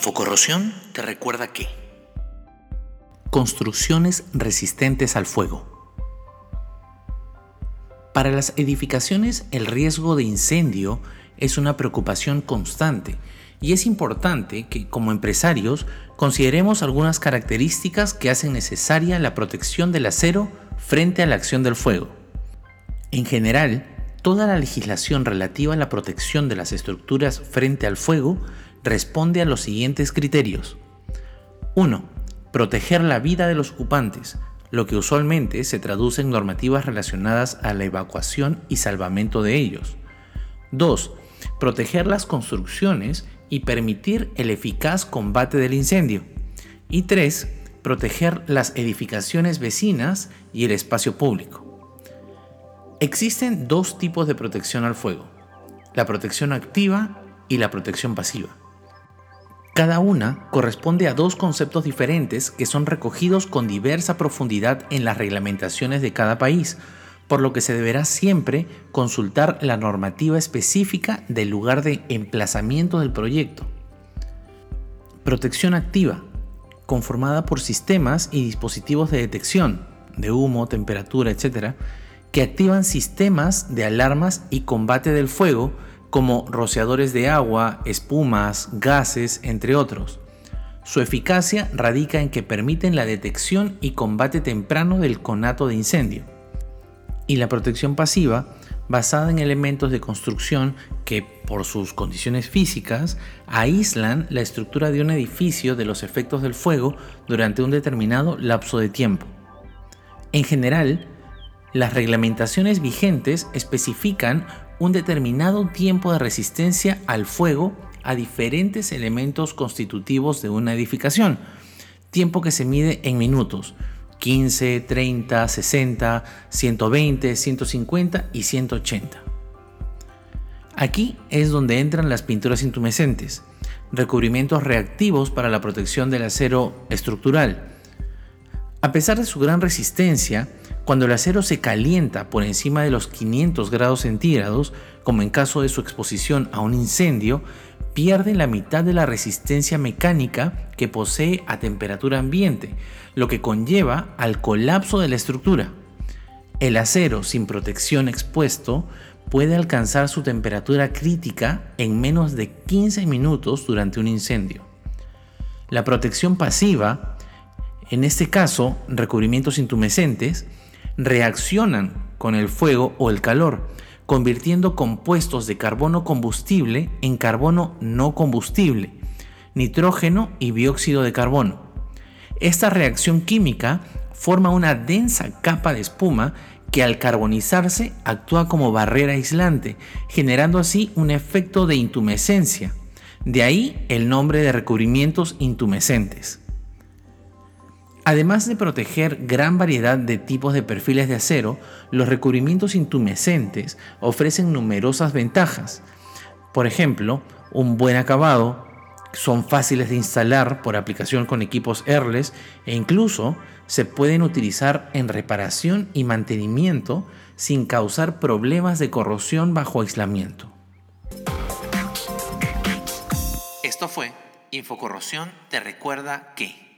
Infocorrosión te recuerda que construcciones resistentes al fuego. Para las edificaciones el riesgo de incendio es una preocupación constante y es importante que como empresarios consideremos algunas características que hacen necesaria la protección del acero frente a la acción del fuego. En general, toda la legislación relativa a la protección de las estructuras frente al fuego responde a los siguientes criterios. 1. Proteger la vida de los ocupantes, lo que usualmente se traduce en normativas relacionadas a la evacuación y salvamento de ellos. 2. Proteger las construcciones y permitir el eficaz combate del incendio. Y 3. Proteger las edificaciones vecinas y el espacio público. Existen dos tipos de protección al fuego, la protección activa y la protección pasiva. Cada una corresponde a dos conceptos diferentes que son recogidos con diversa profundidad en las reglamentaciones de cada país, por lo que se deberá siempre consultar la normativa específica del lugar de emplazamiento del proyecto. Protección activa, conformada por sistemas y dispositivos de detección de humo, temperatura, etc., que activan sistemas de alarmas y combate del fuego como rociadores de agua, espumas, gases, entre otros. Su eficacia radica en que permiten la detección y combate temprano del conato de incendio. Y la protección pasiva, basada en elementos de construcción que, por sus condiciones físicas, aíslan la estructura de un edificio de los efectos del fuego durante un determinado lapso de tiempo. En general, las reglamentaciones vigentes especifican un determinado tiempo de resistencia al fuego a diferentes elementos constitutivos de una edificación, tiempo que se mide en minutos, 15, 30, 60, 120, 150 y 180. Aquí es donde entran las pinturas intumescentes, recubrimientos reactivos para la protección del acero estructural. A pesar de su gran resistencia, cuando el acero se calienta por encima de los 500 grados centígrados, como en caso de su exposición a un incendio, pierde la mitad de la resistencia mecánica que posee a temperatura ambiente, lo que conlleva al colapso de la estructura. El acero sin protección expuesto puede alcanzar su temperatura crítica en menos de 15 minutos durante un incendio. La protección pasiva, en este caso recubrimientos intumescentes, reaccionan con el fuego o el calor, convirtiendo compuestos de carbono combustible en carbono no combustible, nitrógeno y dióxido de carbono. Esta reacción química forma una densa capa de espuma que al carbonizarse actúa como barrera aislante, generando así un efecto de intumescencia. De ahí el nombre de recubrimientos intumescentes. Además de proteger gran variedad de tipos de perfiles de acero, los recubrimientos intumescentes ofrecen numerosas ventajas. Por ejemplo, un buen acabado, son fáciles de instalar por aplicación con equipos airless e incluso se pueden utilizar en reparación y mantenimiento sin causar problemas de corrosión bajo aislamiento. Esto fue Infocorrosión te recuerda que...